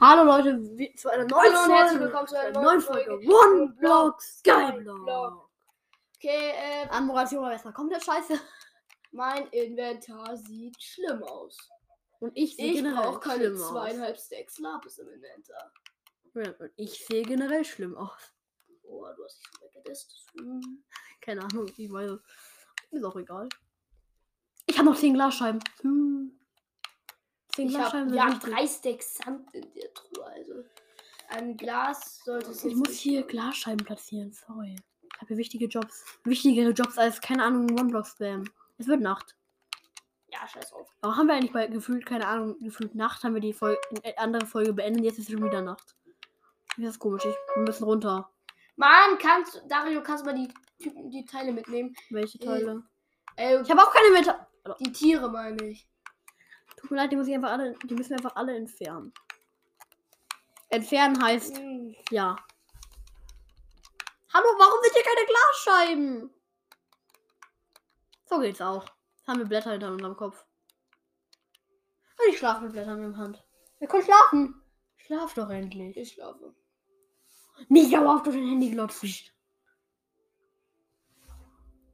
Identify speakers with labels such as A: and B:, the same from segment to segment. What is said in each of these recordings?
A: Hallo Leute, wie- zu einer neuen
B: Hallo und herzlich willkommen zu einer neuen Folge
A: One Block
B: Block
A: Skyblock.
B: Okay, äh,
A: Anmoderation war erstmal komplett scheiße.
B: mein Inventar sieht schlimm aus.
A: Und ich sehe
B: Ich
A: generell
B: brauche keine
A: schlimm
B: zweieinhalb Stacks Lapis im Inventar.
A: Ja, und ich sehe generell schlimm aus.
B: Oh, du hast dich so weggedisst. Hm.
A: Keine Ahnung, ich weiß. Ist auch egal. Ich habe noch 10 Glasscheiben. Hm. 10
B: Ich habe
A: Glasscheiben sind
B: ja,
A: wichtig.
B: drei Stacks Sand in der Truhe. Also ein Glas sollte es
A: Ich muss hier
B: sein.
A: Glasscheiben platzieren, sorry. Ich habe hier wichtige Jobs. Wichtigere Jobs als, keine Ahnung, One-Block-Spam. Es wird Nacht.
B: Ja, scheiß auf.
A: Aber haben wir eigentlich bei gefühlt, keine Ahnung, gefühlt Nacht, haben wir die Folge, eine andere Folge beendet, jetzt ist es schon wieder Nacht. Das ist komisch, ich, wir müssen runter.
B: Mann, kannst Dario, kannst du mal die Typen, die Teile mitnehmen?
A: Welche
B: Äh,
A: Teile?
B: Äh,
A: Ich habe auch keine Meter.
B: die Tiere meine ich.
A: Tut mir leid, die muss ich einfach alle, die müssen wir einfach alle entfernen. Entfernen heißt,
B: Hm.
A: ja. Hallo, warum sind hier keine Glasscheiben? So geht's auch. Jetzt haben wir Blätter hinter unserem Kopf. Und ich schlafe mit Blättern in der Hand. Wir können schlafen. Schlaf doch endlich.
B: Ich schlafe.
A: Nicht dauerhaft durch dein Handy glotzen.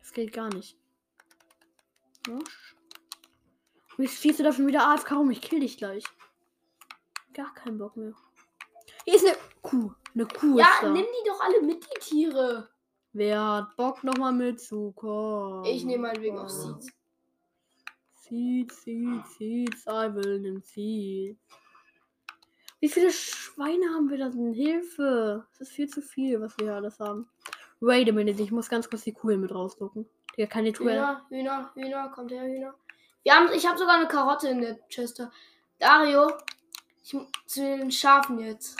A: Das geht gar nicht. Wusch. Wie schießt du da schon wieder AFK rum? Ich kill dich gleich. Gar keinen Bock mehr. Hier ist eine Kuh. Eine Kuh ist
B: Ja,
A: da.
B: nimm die doch alle mit, die Tiere.
A: Wer hat Bock nochmal mitzukommen?
B: Ich nehme meinetwegen auch Seeds.
A: Seeds, Seeds, Seeds. I will nehmen Seeds. Wie viele Schweine haben wir da denn? Hilfe. Das ist viel zu viel, was wir hier alles haben. Wait a minute, ich muss ganz kurz die Kuh hier mit rausgucken. Digga, keine Tour.
B: Hühner, Hühner, Hühner, kommt her, Hühner. Wir haben, ich habe sogar eine Karotte in der Chester. Dario, ich, zu den Schafen jetzt.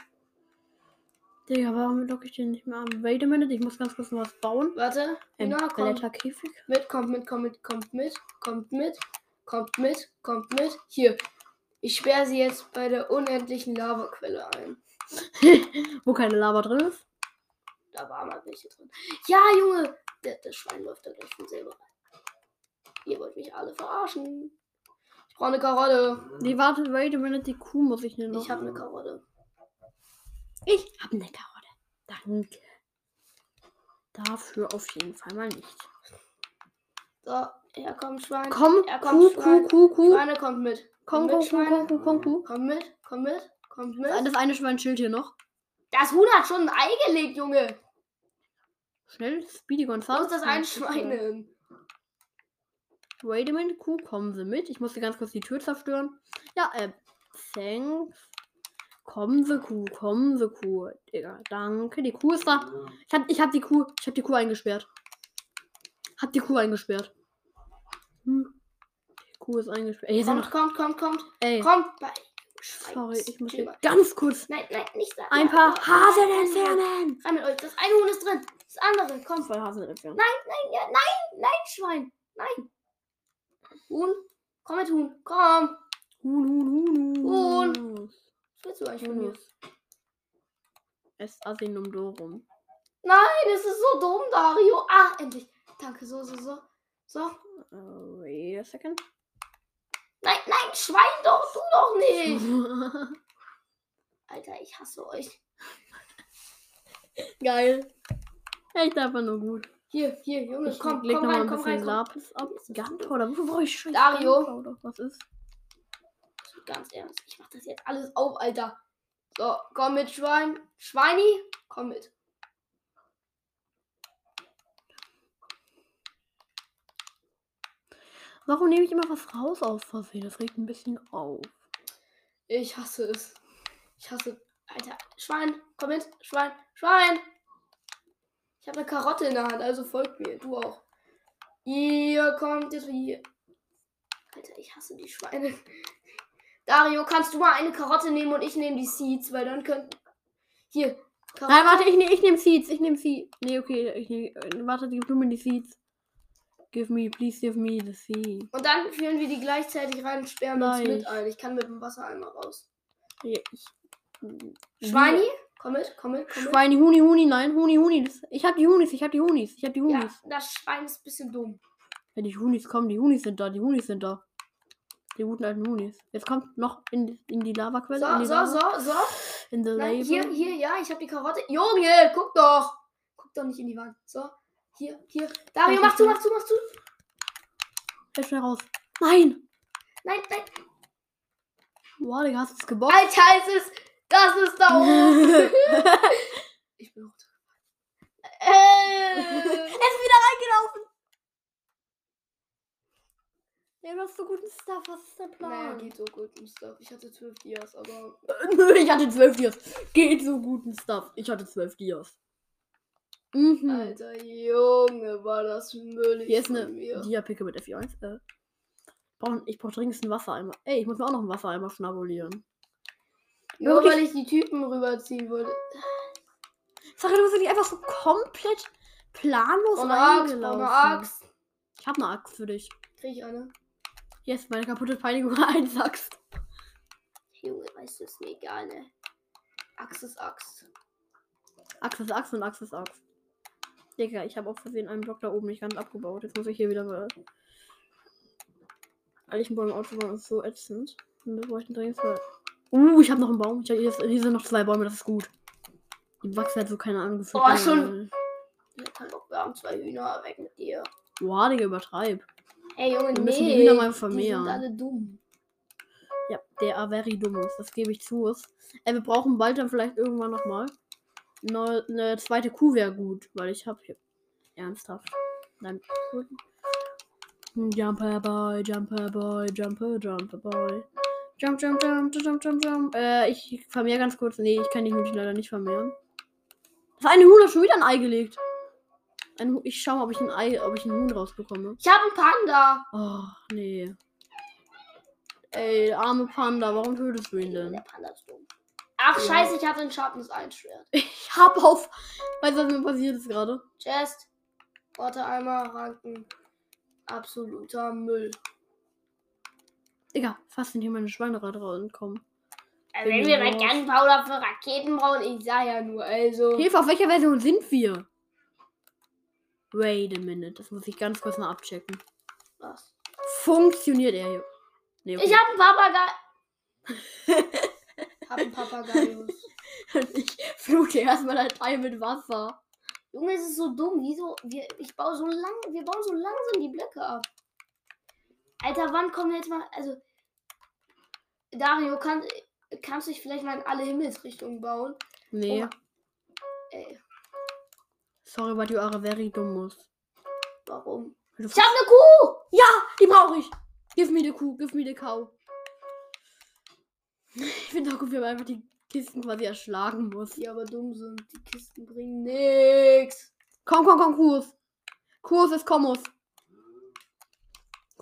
A: Digga, warum lock ich den nicht mehr an? Wait a minute, ich muss ganz kurz was bauen.
B: Warte,
A: Ein
B: Hühner, kommt
A: Blätterkäfig.
B: mit, kommt mit, kommt mit, kommt mit, kommt mit, kommt mit, kommt mit. Hier, ich sperre sie jetzt bei der unendlichen Lavaquelle ein.
A: Wo keine Lava drin ist.
B: Da war mal welche drin. Ja, Junge, der, das Schwein läuft da gleich von selber rein. Ihr wollt mich alle verarschen. Ich brauche eine Karotte.
A: Nee, warte, wait a minute, die Kuh muss ich noch.
B: Ich habe eine Karotte.
A: Ich habe eine Karotte. Danke. Dafür auf jeden Fall mal nicht.
B: So, er kommt Schwein.
A: Komm,
B: Er
A: Kuh,
B: kommt,
A: Kuh,
B: Schwein.
A: Kuh, Kuh.
B: Schweine kommt mit.
A: Komm, komm, komm, komm, komm, komm, Kuh.
B: Komm mit, komm mit, kommt mit.
A: Das eine Schwein schild hier noch.
B: Das Huhn hat schon ein Ei gelegt, Junge.
A: Schnell, Speedy
B: Wo
A: Gonzales.
B: ist das ein Schwein hin?
A: Wait a minute, Kuh, kommen Sie mit. Ich musste ganz kurz die Tür zerstören. Ja, äh, thanks. Kommen Sie, Kuh, kommen Sie, Kuh. Digga, danke. Die Kuh ist da. Ich hab, ich hab die Kuh, ich hab die Kuh eingesperrt. Hab die Kuh eingesperrt. Hm. Die Kuh ist eingesperrt. Ey,
B: Kommt,
A: noch.
B: kommt, kommt, kommt.
A: Ey,
B: Kommt bei.
A: Sorry, ich muss hier ganz kurz
B: Nein, nein, nicht da.
A: ein paar
B: ja,
A: Hasen entfernen.
B: Rein mit euch. Das eine Huhn ist drin. Das andere, kommt.
A: Zwei Hasen entfernen.
B: Nein, nein, ja, nein, nein, Schwein. Nein. Huhn. Komm mit Huhn. Komm.
A: Huhn, Huhn, Huhn.
B: Huhn. Was willst du eigentlich von mir?
A: Es Asinum Dorum.
B: Nein, es ist so dumm, Dario. Ah, endlich. Danke, so, so, so. So.
A: Uh, wait a second.
B: Nein, nein, Schwein doch, du doch nicht. Alter, ich hasse euch.
A: Geil. Echt einfach nur gut.
B: Hier, hier, Junge,
A: Ich
B: komm,
A: leg
B: komm
A: noch mal
B: rein,
A: ein
B: komm rein.
A: Lapis ab. Gunpowder. Wofür brauche ich scheiß
B: Dario.
A: Gunpowder? Was ist?
B: Ganz ernst, ich mach das jetzt alles auf, Alter. So, komm mit, Schwein. Schweini, komm mit.
A: Warum nehme ich immer was raus aus Versehen? Das regt ein bisschen auf.
B: Ich hasse es. Ich hasse. Alter, Schwein, komm mit. Schwein, Schwein. Ich habe eine Karotte in der Hand, also folgt mir. Du auch. Ihr kommt jetzt hier. Alter, ich hasse die Schweine. Dario, kannst du mal eine Karotte nehmen und ich nehme die Seeds, weil dann könnten. Hier. Karotte.
A: Nein, warte, ich, ne, ich nehme Seeds. Ich nehme Seeds. Nee, okay. Ich nehm, warte, gib du mir die Seeds. Give me, please give me the seeds.
B: Und dann führen wir die gleichzeitig rein und sperren uns
A: Nein.
B: mit ein. Ich kann mit dem Wassereimer raus.
A: Ja, ich,
B: Schweini, komm mit, komm mit, komm mit.
A: Schweini, Huni, Huni, nein, Huni, Huni. Ich hab die Hunis, ich hab die Hunis, ich hab die
B: Ja,
A: Hunis.
B: das Schwein ist ein bisschen dumm.
A: Ja, die Hunis kommen, die Hunis sind da, die Hunis sind da. Die guten alten Hunis. Jetzt kommt noch in, in die Lavaquelle. in
B: So,
A: die
B: so,
A: Lava.
B: so, so.
A: In the
B: Nein, hier, hier, ja, ich habe die Karotte. Junge, guck doch. Guck doch nicht in die Wand. So, hier, hier. Dario, mach zu, mach zu, mach zu.
A: Fällt schnell raus. Nein!
B: Nein, nein.
A: Boah, Digga, hast du es gebockt?
B: Alter, es ist. Das ist da oben. ich bin runter. Äh.
A: Er ist wieder reingelaufen. Ja, du hast so guten Stuff. Was ist der
B: Naja,
A: Plan?
B: geht so gut und Stuff. Ich hatte 12 Dias, aber.
A: Nö, ich hatte zwölf Dias. Geht so guten Stuff. Ich hatte zwölf Dias. Mhm.
B: Alter Junge, war das müllig.
A: Hier ist eine. Dia-Picke mit F1. Äh, brauch- ich brauche dringend einen Wassereimer. Ey, ich muss mir auch noch einen Wassereimer schnabulieren.
B: Nur weil ich die Typen rüberziehen wollte.
A: Sache, du bist nicht einfach so komplett planlos
B: Oh, eine Axt, oh,
A: reingelaufen.
B: eine Axt.
A: Ich habe eine Axt für dich.
B: Krieg ich eine?
A: Yes, meine kaputte Peinigung 1 Axt.
B: Junge, weißt du, ist mir egal, ne? Axt ist Axt.
A: Axt ist Axt und Axt ist Axt. Digga, ich habe auch versehen einen Block da oben nicht ganz abgebaut. Jetzt muss ich hier wieder mal. Eichenbäume aufzubauen ist so ätzend. Und wir bräuchten dringend zwei. Uh, ich habe noch einen Baum. Ich hab, hier, hier sind noch zwei Bäume, das ist gut. Die wachsen halt so, keine Ahnung, gefühlt.
B: Oh, schon- doch, wir haben zwei Hühner weg mit dir.
A: Boah, Digga, übertreib.
B: Ey, Junge,
A: Wir müssen die
B: nee.
A: Hühner mal
B: Die
A: vermehren.
B: sind alle dumm.
A: Ja, der are very dumm ist. Das gebe ich zu. Ey, wir brauchen bald dann vielleicht irgendwann nochmal. Eine, eine zweite Kuh wäre gut, weil ich habe hier. Ernsthaft. Nein. gut. Jumper Boy, Jumper Boy, Jumper, Jumper Boy. Jump, jump, jump, jump, jump, jump. Äh, ich vermehre ganz kurz. Nee, ich kann die Hühnchen leider nicht vermehren. Das eine Huhn hat schon wieder ein Ei gelegt. Ein ich schau mal, ob ich ein Ei, ob ich einen Huhn rausbekomme.
B: Ich habe einen Panda.
A: Oh, nee. Ey, der arme Panda, warum tötest du ihn
B: Der
A: denn?
B: Panda ist dumm. Ach,
A: Ja.
B: scheiße, ich hatte ein Sharpness 1 Schwert.
A: Ich hab auf. Weißt du, was mir passiert ist gerade?
B: Chest. Water-Eimer, Ranken. Absoluter Müll.
A: Digga, fast sind hier meine Schweine entkommen.
B: Also wenn wir mal Gunpowder für Raketen brauchen, ich sag ja nur, also.
A: Hilfe, auf welcher Version sind wir? Wait a minute, das muss ich ganz kurz mal abchecken.
B: Was?
A: Funktioniert er hier? Nee,
B: Ich hab einen Papagei. hab einen Papageius.
A: ich flute erstmal ein Ei mit Wasser.
B: Junge, es ist so dumm. Wieso? Wir, ich baue so lang, wir bauen so langsam die Blöcke ab. Alter, wann kommen jetzt mal. Also. Dario, kann, kannst du dich vielleicht mal in alle Himmelsrichtungen bauen?
A: Nee,
B: Oh, ey,
A: sorry, but you are very dummus.
B: warum?
A: Du
B: Ich hab eine Kuh!
A: Ja, die brauche ich. Give me the Kuh, give me the cow. Ich finde auch gut, wie man einfach die Kisten quasi erschlagen muss.
B: Die aber dumm sind. Die Kisten bringen nix.
A: Komm, komm, komm, Kurs. Kurs ist Kommus.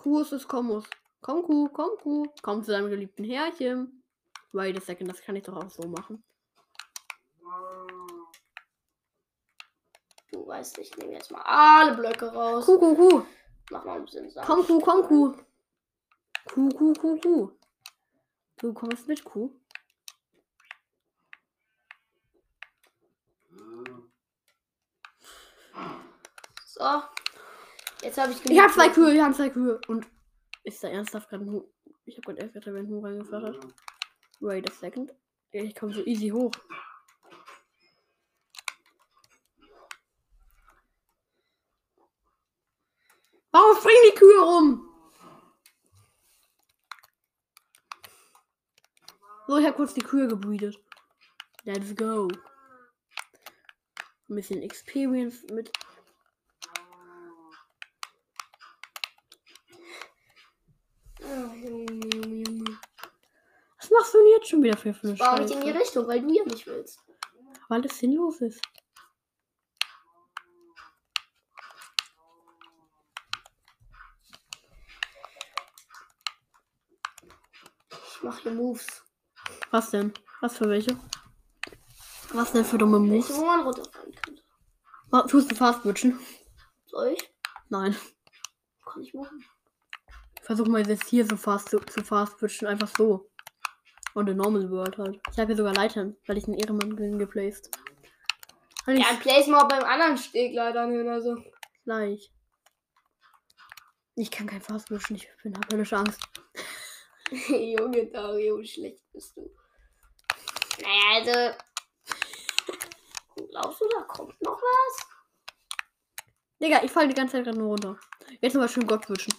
A: Kurs ist Kommus. Komm, Kuh, komm, Kuh. Komm zu deinem geliebten Herrchen. Wait a second, das kann ich doch auch so machen.
B: Du weißt, ich nehme jetzt mal alle Blöcke raus.
A: Kuh, Kuh, Kuh.
B: Mach mal ein bisschen Sand.
A: Komm, Kuh, komm, Kuh. Kuh, Kuh, Kuh, Kuh. Du kommst mit, Kuh.
B: So. Jetzt habe ich
A: Ich habe zwei Kühe, ich habe zwei Kühe. Und ist da ernsthaft gerade ein Huhn? Ich habe gerade erst gerade ein Huhn reingeflattert. Wait a second. Ich komme so easy hoch. Warum springen die Kühe rum? So, ich habe kurz die Kühe gebreedet. Let's go. Ein bisschen Experience mit
B: Oh, Junge, Junge, Junge.
A: Was machst du denn jetzt schon wieder für eine
B: Bau nicht in die? Richtung, weil du ja nicht willst.
A: Weil es sinnlos ist.
B: Ich mache hier Moves.
A: Was denn? Was für welche? Was denn für dumme
B: Welche,
A: Moves?
B: wo man runterfallen könnte.
A: Tust du fast wünschen?
B: Soll ich?
A: Nein.
B: Kann ich machen.
A: Versuch mal jetzt hier so fast zu, zu fast wünschen. Einfach so. Und in Normal World halt. Ich habe hier sogar Leitern, weil ich einen Ehrenmann bin geplaced. Halt
B: Ja, place mal beim anderen Steg leider hin, also.
A: gleich. Ich kann kein fast wünschen. Ich bin hab höllische Angst.
B: Junge Dario, wie schlecht bist du. Naja, also. Glaubst du, da kommt noch was?
A: Digga, ich falle die ganze Zeit gerade nur runter. Jetzt nochmal schön Gott wünschen.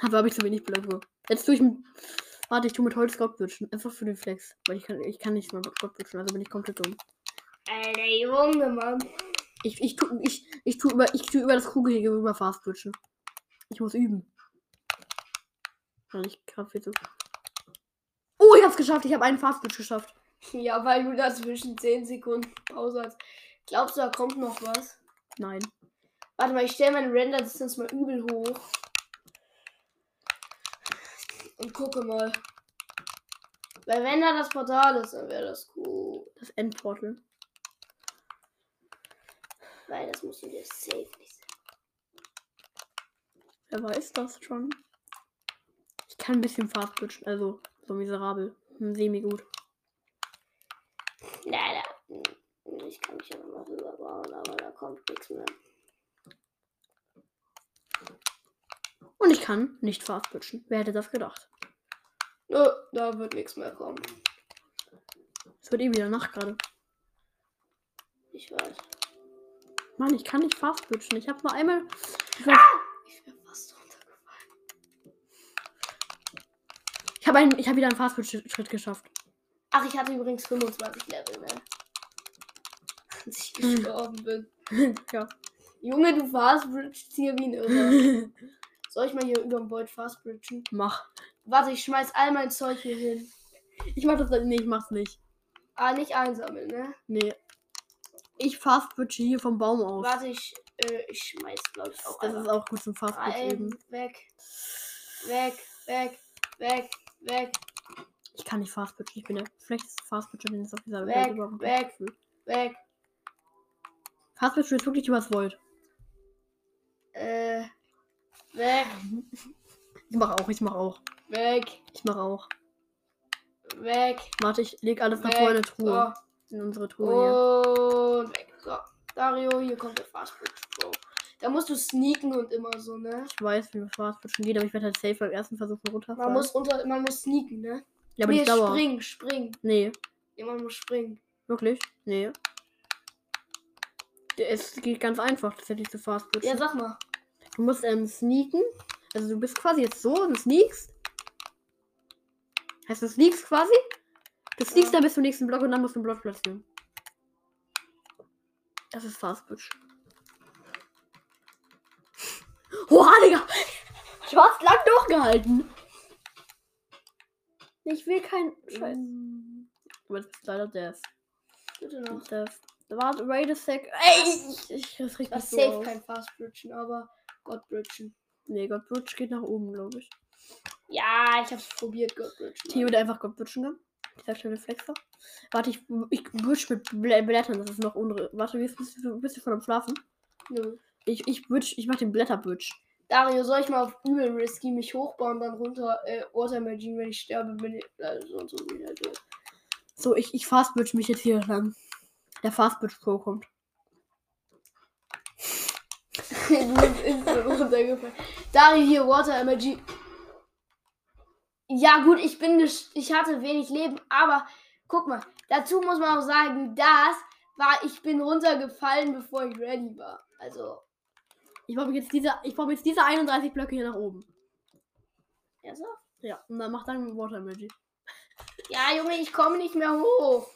A: Aber habe ich zu wenig Blöcke. Jetzt tue ich. Warte, ich tue mit Holz Gott wünschen. Einfach für den Flex. Weil ich kann, ich kann nicht mal Gott wünschen, also bin ich komplett dumm.
B: Alter Junge, Mann.
A: Ich, ich, tu, ich, ich, tu über, ich tu über das Kugelhege rüber Fast. Ich muss üben. Weil ich gerade viel zu. Oh, ich hab's geschafft. Ich habe einen Fast Switch geschafft.
B: Ja, weil du dazwischen 10 Sekunden Pause hast. Glaubst du, da kommt noch was?
A: Nein.
B: Warte mal, ich stelle meine Render-Distance mal übel hoch. Und gucke mal. Weil wenn da das Portal ist, dann wäre das cool.
A: Das Endportal.
B: Weil das musst du dir safe nicht sagen.
A: Wer weiß das schon? Ich kann ein bisschen Fast switchen. Also, so miserabel. Hm, Semi gut.
B: Leider. Ich kann mich ja noch mal rüberbauen, aber da kommt nichts mehr.
A: Und ich kann nicht Fast switchen. Wer hätte das gedacht?
B: Nö, da wird nichts mehr kommen.
A: Es wird eh wieder Nacht gerade.
B: Ich weiß.
A: Mann, ich kann nicht Fast switchen. Ich habe nur einmal. Ich, weiß-
B: Ich wäre fast runtergefallen.
A: ich habe einen- ich wieder einen Fast Schritt geschafft.
B: Ach, ich hatte übrigens 25 Level, ne? Als ich gestorben bin.
A: ja.
B: Junge, du fastbridgst hier wie ein Irrer. Soll ich mal hier über dem Void fastbridgen?
A: Mach.
B: Warte, ich schmeiß all mein Zeug hier hin.
A: Ich mach das. Nee, ich mach's nicht.
B: Ah, nicht einsammeln, ne?
A: Nee. Ich Fast switche hier vom Baum aus.
B: Warte, ich, äh, ich schmeiß, glaube ich, auch
A: Das ist auch gut zum Fast
B: rein.
A: üben.
B: Weg. Weg, weg, weg, weg,
A: Ich kann nicht Fast switchen. Ich bin der schlechteste Fast switcher, den es auf dieser
B: Weg,
A: Welt überhaupt
B: weg.
A: gibt.
B: weg.
A: Fast switchen ist wirklich übers Void.
B: Äh, weg,
A: Ich mach auch, ich mach auch.
B: weg,
A: Ich mach auch.
B: weg.
A: Warte, ich leg alles nach vorne in eine Truhe.
B: So.
A: In unsere Truhe
B: Und weg. So. Dario, hier kommt der Fastbridge Pro. Da musst du sneaken und immer so, ne?
A: hier. Ich weiß, wie das Fast switchen geht, aber ich werde halt safe beim ersten Versuch runterfallen.
B: Man muss unter, man muss sneaken, ne?
A: ja, aber
B: nee,
A: nicht Dauer.
B: springen, springen.
A: Nee,
B: man muss springen.
A: wirklich? Nee. Es geht ganz einfach, das hätte ich zu Fast.
B: Ja, sag mal.
A: Du musst ähm, sneaken. Also du bist quasi jetzt so, du sneakst. Heißt du sneakst quasi? Du sneakst
B: Ja.
A: dann bis zum nächsten Block und dann musst du einen Block platzieren. Das ist Fast Switch. Oha, Digga! Du hast lang durchgehalten. Ich will kein Scheiß. Aber das ist leider Death.
B: Bitte noch.
A: Death. Warte, wait a sec. Ey, ich, ich das riecht
B: Das safe
A: auf.
B: kein Fastbridgen, aber Godbridgen.
A: Nee, Gott Bridge geht nach oben, glaube ich.
B: Ja, ich hab's probiert, Godbridgen.
A: Theo, der einfach Gott Bridgen kann. Dieser kleine Flexer. Warte, ich, ich bridge mit Blä Blättern, das ist noch unre. Warte, wie ist- bist du, bist du von am Schlafen?
B: Nö.
A: Ich, ich bridge, ich mach den Blätterbridge.
B: Dario, soll ich mal auf übel risky mich hochbauen, dann runter äh, Water Imagine, wenn ich sterbe, bin ich also so und so wieder.
A: So, ich, ich fast bridge mich jetzt hier lang. Der Fast Bridge Pro kommt.
B: Du bist instant runtergefallen. Dario, hier, Water Emoji. Ja, gut, ich bin ich hatte wenig Leben, aber guck mal, dazu muss man auch sagen, das war, ich bin runtergefallen, bevor ich ready war. Also,
A: Ich brauche jetzt diese, ich brauche jetzt diese 31 Blöcke hier nach oben.
B: ja, so.
A: Ja, und dann mach dann Water Emoji.
B: Ja, Junge, ich komme nicht mehr hoch.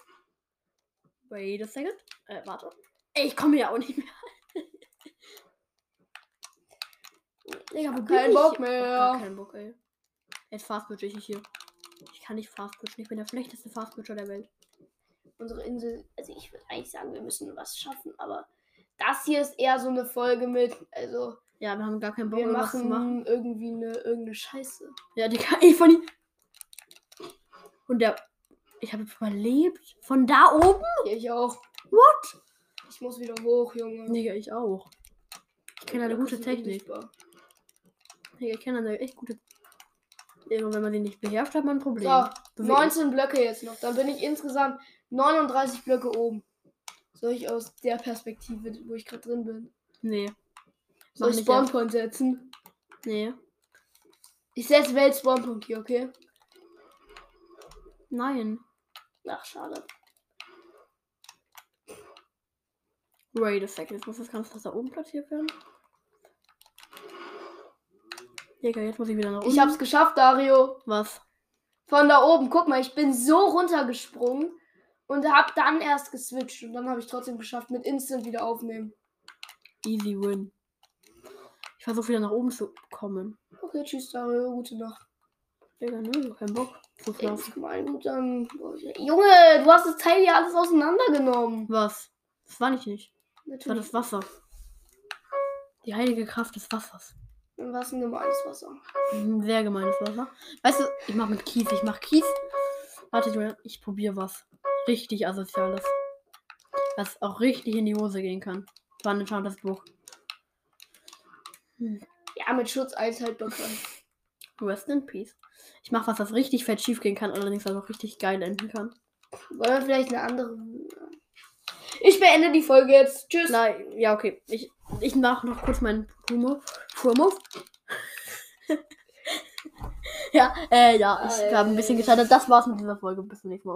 A: Wait a second. Äh, warte. Ey, ich komme ja auch nicht mehr. Digga, wo bin
B: Kein
A: ich?
B: Bock mehr.
A: gar kein Bock, ey. Jetzt fast bridge ich hier. Ich kann nicht fast bridgen. Ich bin der schlechteste fast bridger der Welt.
B: Unsere Insel, also ich würde eigentlich sagen, wir müssen was schaffen, aber das hier ist eher so eine Folge mit, also
A: Ja, wir haben gar keinen Bock,
B: wir
A: irgendwas zu machen.
B: machen irgendwie eine irgendeine Scheiße.
A: Ja, Digga, ich von die. Und der. Ich habe überlebt. Von da oben?
B: Ja, ich auch.
A: What?
B: Ich muss wieder hoch, Junge.
A: Digga, ich auch. Ich kenne eine gute
B: sind
A: Technik.
B: unsichtbar.
A: Ich kenne eine echt gute. Irgendwann, wenn man die nicht beherrscht, hat man ein Problem.
B: So,
A: So wie
B: 19 Blöcke jetzt noch. Dann bin ich insgesamt 39 Blöcke oben. Soll ich aus der Perspektive, wo ich gerade drin bin.
A: Nee.
B: soll ich Spawnpoint setzen?
A: Nee.
B: Ich setze Welt Spawnpunkt hier, okay?
A: Nein.
B: Ach, schade.
A: Wait a second. Jetzt muss das Ganze da oben platziert werden. Digga, jetzt muss ich wieder nach oben.
B: Ich hab's geschafft, Dario.
A: Was?
B: Von da oben. Guck mal, ich bin so runtergesprungen und hab dann erst geswitcht. Und dann habe ich trotzdem geschafft, mit Instant wieder aufnehmen.
A: Easy win. Ich versuche wieder nach oben zu kommen.
B: Okay, tschüss, Dario. Gute Nacht.
A: Digga, ne? Ich hab keinen Bock schlafen.
B: guck mal, gut, dann. Junge, du hast das Teil hier alles auseinandergenommen.
A: Was? Das war nicht nicht. Das war
B: Natürlich.
A: das Wasser. Die heilige Kraft des Wassers.
B: Was ein gemeines Wasser.
A: Ein sehr gemeines Wasser. Weißt du, ich mach mit Kies. Ich mach Kies. Warte, Julian, ich probiere was. Richtig asoziales. Was auch richtig in die Hose gehen kann. Wann schaut das Buch?
B: Ja, mit Schutz Einhaltbarkeit.
A: Rest in Peace. Ich mach was, was richtig fett schief gehen kann, allerdings was auch richtig geil enden kann.
B: Wollen wir vielleicht eine andere. Ich beende die Folge jetzt. Tschüss.
A: Nein, ja, okay. Ich, ich mach noch kurz meinen Humor. Furmove. ja, äh, ja, ich habe ein bisschen gescheitert. Das war's mit dieser Folge. Bis zum nächsten Mal.